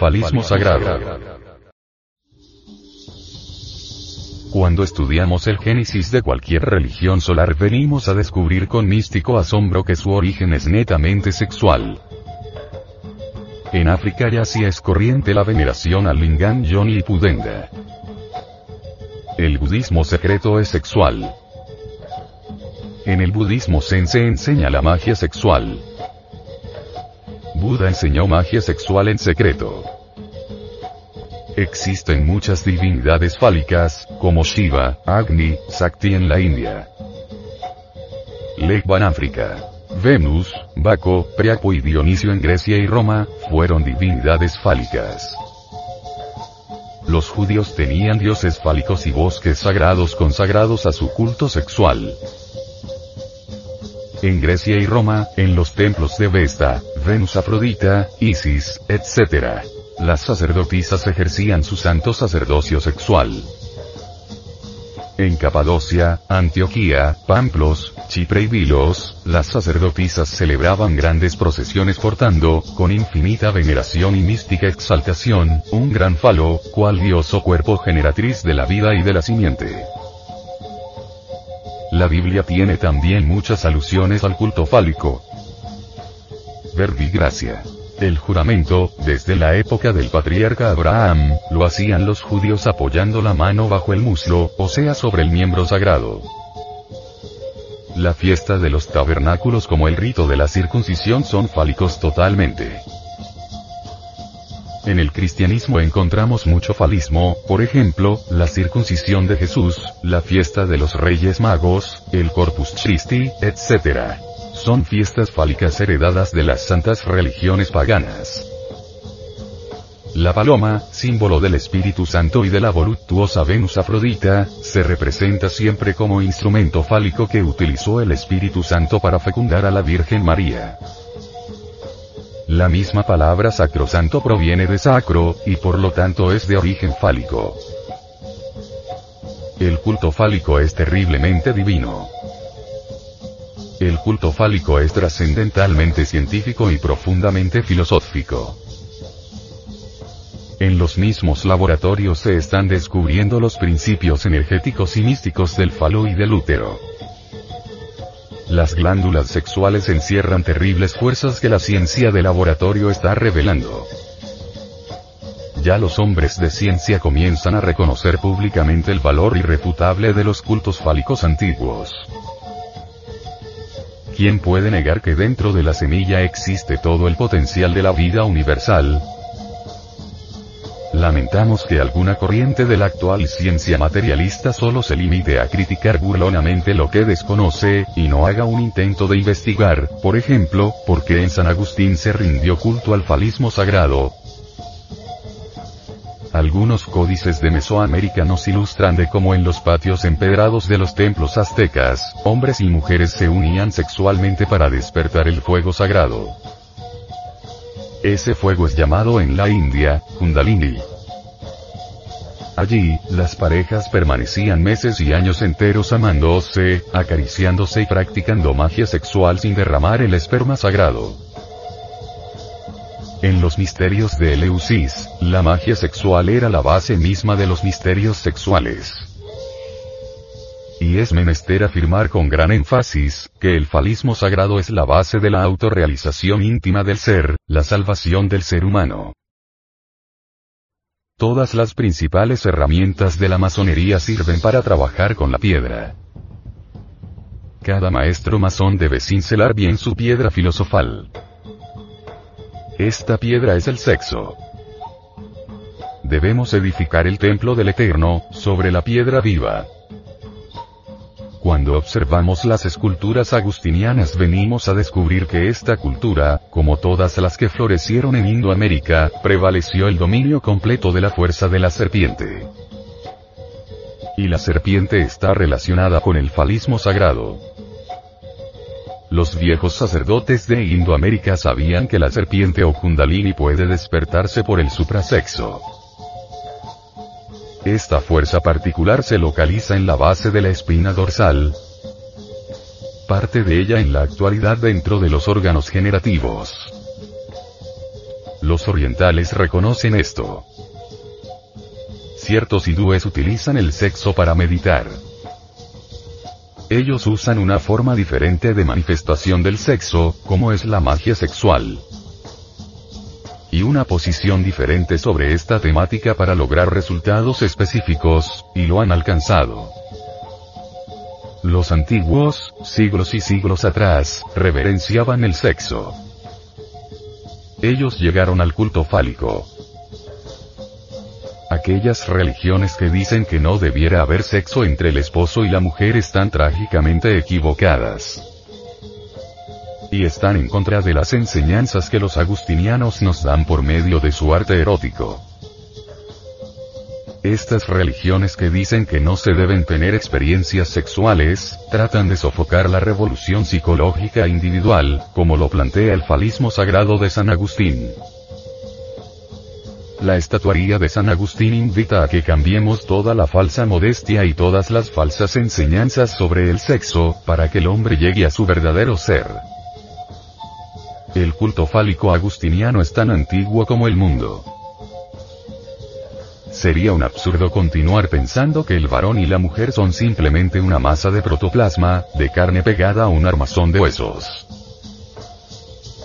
Falismo sagrado. Cuando estudiamos el génesis de cualquier religión solar venimos a descubrir con místico asombro que su origen es netamente sexual. En África ya sí es corriente la veneración al Lingam Yoni y Pudenda. El budismo secreto es sexual. En el budismo Zen se enseña la magia sexual. Buda enseñó magia sexual en secreto. Existen muchas divinidades fálicas, como Shiva, Agni, Sakti en la India. Legba en África. Venus, Baco, Priapo y Dionisio en Grecia y Roma, fueron divinidades fálicas. Los judíos tenían dioses fálicos y bosques sagrados consagrados a su culto sexual. En Grecia y Roma, en los templos de Vesta, Venus Afrodita, Isis, etc. Las sacerdotisas ejercían su santo sacerdocio sexual. En Capadocia, Antioquía, Pamplos, Chipre y Vilos, las sacerdotisas celebraban grandes procesiones portando, con infinita veneración y mística exaltación, un gran falo, cual dios o cuerpo generatriz de la vida y de la simiente. La Biblia tiene también muchas alusiones al culto fálico. Verbi gracia. El juramento, desde la época del patriarca Abraham, lo hacían los judíos apoyando la mano bajo el muslo, o sea sobre el miembro sagrado. La fiesta de los tabernáculos como el rito de la circuncisión son fálicos totalmente. En el cristianismo encontramos mucho falismo, por ejemplo, la circuncisión de Jesús, la fiesta de los Reyes Magos, el Corpus Christi, etc son fiestas fálicas heredadas de las santas religiones paganas. La paloma, símbolo del Espíritu Santo y de la voluptuosa Venus Afrodita, se representa siempre como instrumento fálico que utilizó el Espíritu Santo para fecundar a la Virgen María. La misma palabra sacrosanto proviene de sacro, y por lo tanto es de origen fálico. El culto fálico es terriblemente divino. El culto fálico es trascendentalmente científico y profundamente filosófico. En los mismos laboratorios se están descubriendo los principios energéticos y místicos del falo y del útero. Las glándulas sexuales encierran terribles fuerzas que la ciencia de laboratorio está revelando. Ya los hombres de ciencia comienzan a reconocer públicamente el valor irrefutable de los cultos fálicos antiguos. ¿Quién puede negar que dentro de la semilla existe todo el potencial de la vida universal? Lamentamos que alguna corriente de la actual ciencia materialista solo se limite a criticar burlonamente lo que desconoce, y no haga un intento de investigar, por ejemplo, por qué en San Agustín se rindió culto al falismo sagrado, algunos códices de Mesoamérica nos ilustran de cómo en los patios empedrados de los templos aztecas, hombres y mujeres se unían sexualmente para despertar el fuego sagrado. Ese fuego es llamado en la India, Kundalini. Allí, las parejas permanecían meses y años enteros amándose, acariciándose y practicando magia sexual sin derramar el esperma sagrado. En los misterios de Eleusis, la magia sexual era la base misma de los misterios sexuales. Y es menester afirmar con gran énfasis, que el falismo sagrado es la base de la autorrealización íntima del ser, la salvación del ser humano. Todas las principales herramientas de la masonería sirven para trabajar con la piedra. Cada maestro masón debe cincelar bien su piedra filosofal. Esta piedra es el sexo. Debemos edificar el templo del Eterno, sobre la piedra viva. Cuando observamos las esculturas agustinianas venimos a descubrir que esta cultura, como todas las que florecieron en Indoamérica, prevaleció el dominio completo de la fuerza de la serpiente. Y la serpiente está relacionada con el falismo sagrado. Los viejos sacerdotes de Indoamérica sabían que la serpiente o kundalini puede despertarse por el suprasexo. Esta fuerza particular se localiza en la base de la espina dorsal, parte de ella en la actualidad dentro de los órganos generativos. Los orientales reconocen esto. Ciertos hindúes utilizan el sexo para meditar. Ellos usan una forma diferente de manifestación del sexo, como es la magia sexual. Y una posición diferente sobre esta temática para lograr resultados específicos, y lo han alcanzado. Los antiguos, siglos y siglos atrás, reverenciaban el sexo. Ellos llegaron al culto fálico. Aquellas religiones que dicen que no debiera haber sexo entre el esposo y la mujer están trágicamente equivocadas. Y están en contra de las enseñanzas que los agustinianos nos dan por medio de su arte erótico. Estas religiones que dicen que no se deben tener experiencias sexuales, tratan de sofocar la revolución psicológica individual, como lo plantea el falismo sagrado de San Agustín. La estatuaría de San Agustín invita a que cambiemos toda la falsa modestia y todas las falsas enseñanzas sobre el sexo, para que el hombre llegue a su verdadero ser. El culto fálico agustiniano es tan antiguo como el mundo. Sería un absurdo continuar pensando que el varón y la mujer son simplemente una masa de protoplasma, de carne pegada a un armazón de huesos.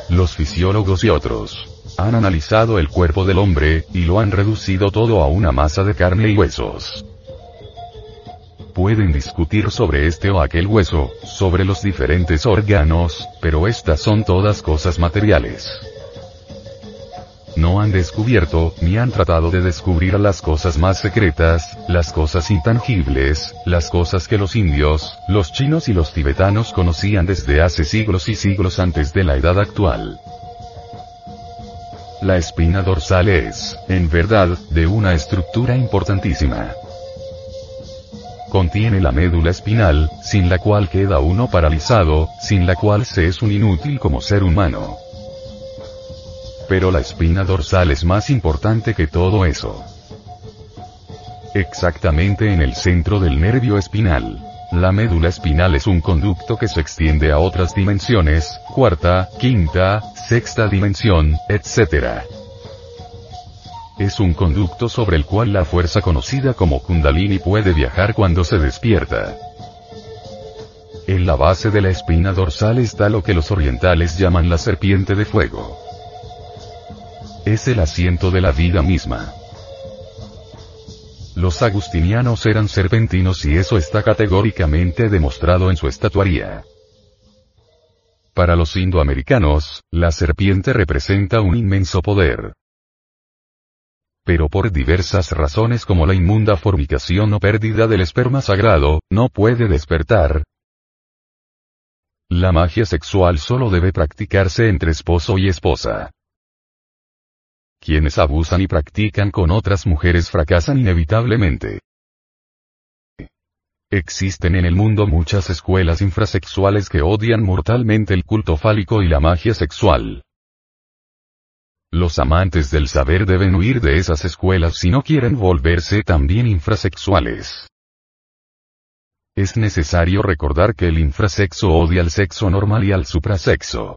Los fisiólogos y otros han analizado el cuerpo del hombre, y lo han reducido todo a una masa de carne y huesos. Pueden discutir sobre este o aquel hueso, sobre los diferentes órganos, pero estas son todas cosas materiales no han descubierto, ni han tratado de descubrir las cosas más secretas, las cosas intangibles, las cosas que los indios, los chinos y los tibetanos conocían desde hace siglos y siglos antes de la edad actual. La espina dorsal es, en verdad, de una estructura importantísima. Contiene la médula espinal, sin la cual queda uno paralizado, sin la cual se es un inútil como ser humano. Pero la espina dorsal es más importante que todo eso. Exactamente en el centro del nervio espinal. La médula espinal es un conducto que se extiende a otras dimensiones, cuarta, quinta, sexta dimensión, etc. Es un conducto sobre el cual la fuerza conocida como kundalini puede viajar cuando se despierta. En la base de la espina dorsal está lo que los orientales llaman la serpiente de fuego. Es el asiento de la vida misma. Los agustinianos eran serpentinos y eso está categóricamente demostrado en su estatuaría. Para los indoamericanos, la serpiente representa un inmenso poder. Pero por diversas razones como la inmunda formicación o pérdida del esperma sagrado, no puede despertar. La magia sexual solo debe practicarse entre esposo y esposa. Quienes abusan y practican con otras mujeres fracasan inevitablemente. Existen en el mundo muchas escuelas infrasexuales que odian mortalmente el culto fálico y la magia sexual. Los amantes del saber deben huir de esas escuelas si no quieren volverse también infrasexuales. Es necesario recordar que el infrasexo odia al sexo normal y al suprasexo.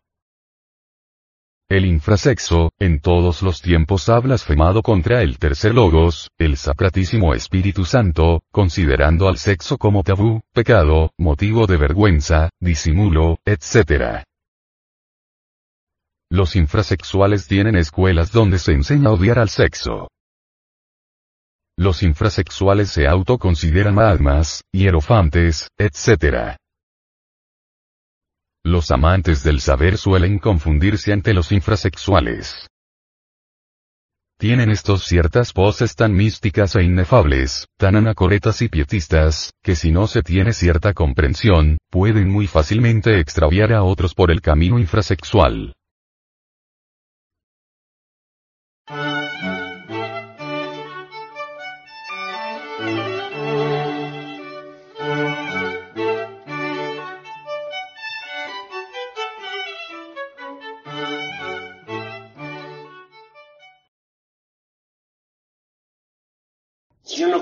El infrasexo, en todos los tiempos ha blasfemado contra el tercer logos, el Sacratísimo Espíritu Santo, considerando al sexo como tabú, pecado, motivo de vergüenza, disimulo, etc. Los infrasexuales tienen escuelas donde se enseña a odiar al sexo. Los infrasexuales se autoconsideran almas, hierofantes, etc. Los amantes del saber suelen confundirse ante los infrasexuales. Tienen estos ciertas poses tan místicas e inefables, tan anacoretas y pietistas, que si no se tiene cierta comprensión, pueden muy fácilmente extraviar a otros por el camino infrasexual.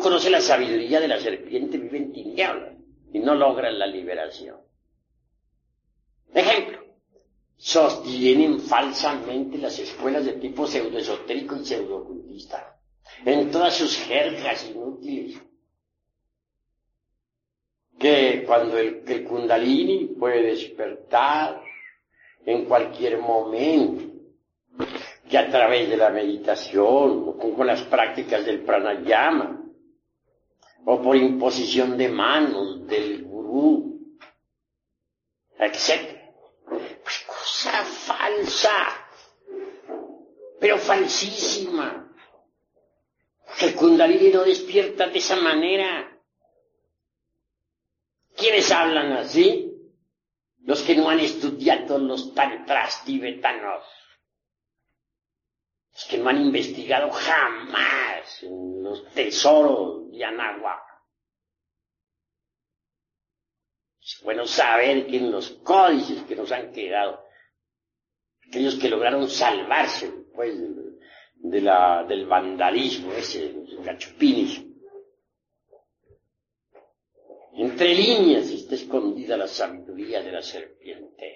Conoce la sabiduría de la serpiente, vive en tinieblas y no logra la liberación. Ejemplo, sostienen falsamente las escuelas de tipo pseudoesotérico y pseudocultista, en todas sus jergas inútiles. Que cuando el, el kundalini puede despertar en cualquier momento, que a través de la meditación o con las prácticas del pranayama o por imposición de manos del gurú, etc. Pues cosa falsa, pero falsísima. El kundalini no despierta de esa manera. ¿Quiénes hablan así? Los que no han estudiado los tantras tibetanos es que no han investigado jamás los tesoros de Anáhuac. Es bueno saber que en los códices que nos han quedado, aquellos que lograron salvarse pues, de la, del vandalismo ese, los gachupines, entre líneas está escondida la sabiduría de la serpiente.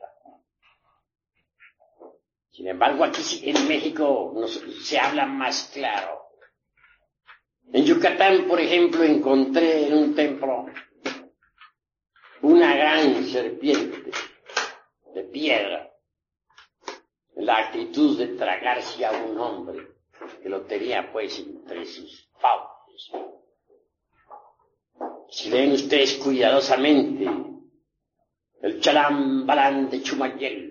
Sin embargo, aquí en México se habla más claro. En Yucatán, por ejemplo, encontré en un templo una gran serpiente de piedra, la actitud de tragarse a un hombre que lo tenía pues entre sus fauces. Si leen ustedes cuidadosamente el chalambalán de Chumayel,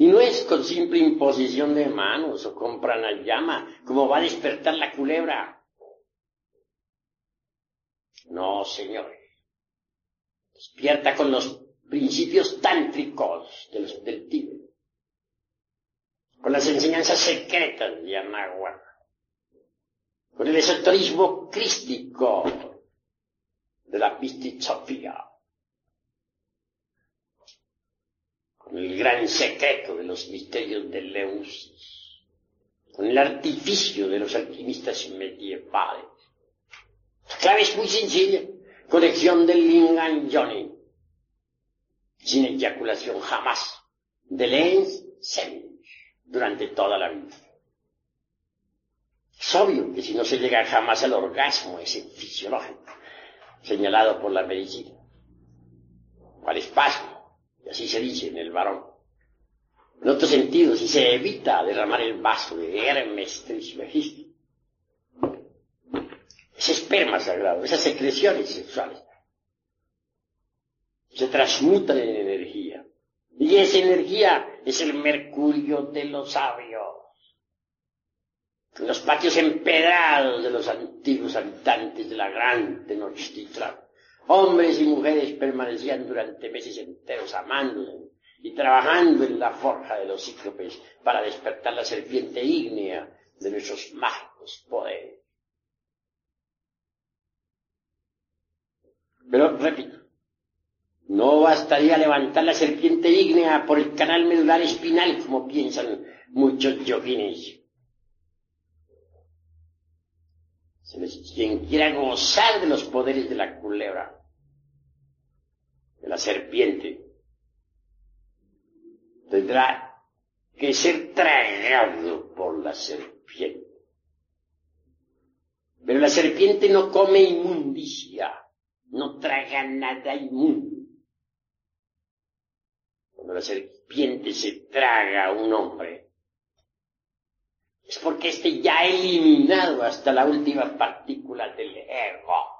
Y no es con simple imposición de manos o con pranayama como va a despertar la culebra. No, señores. Despierta con los principios tántricos de los, del Tíbet. Con las enseñanzas secretas de Anahuac. Con el esoterismo crístico de la Pistizopía con el gran secreto de los misterios de Leusis, con el artificio de los alquimistas medievales. La clave es muy sencilla, conexión del Lingan sin eyaculación jamás, de Lens Sen, durante toda la vida. Es obvio que si no se llega jamás al orgasmo ese fisiológico, señalado por la medicina, al espacio, y así se dice en el varón. En otro sentido, si se evita derramar el vaso de Hermes Trismegisto, ese esperma sagrado, esas secreciones sexuales, se transmutan en energía. Y esa energía es el mercurio de los sabios. los patios empedrados de los antiguos habitantes de la gran Tenochtitlan Hombres y mujeres permanecían durante meses enteros amándose y trabajando en la forja de los cíclopes para despertar la serpiente ígnea de nuestros mágicos poderes. Pero, repito, no bastaría levantar la serpiente ígnea por el canal medular espinal como piensan muchos yogines. Quien quiera gozar de los poderes de la culebra, la serpiente, tendrá que ser tragado por la serpiente. Pero la serpiente no come inmundicia, no traga nada inmundo. Cuando la serpiente se traga a un hombre, es porque éste ya ha eliminado hasta la última partícula del ego.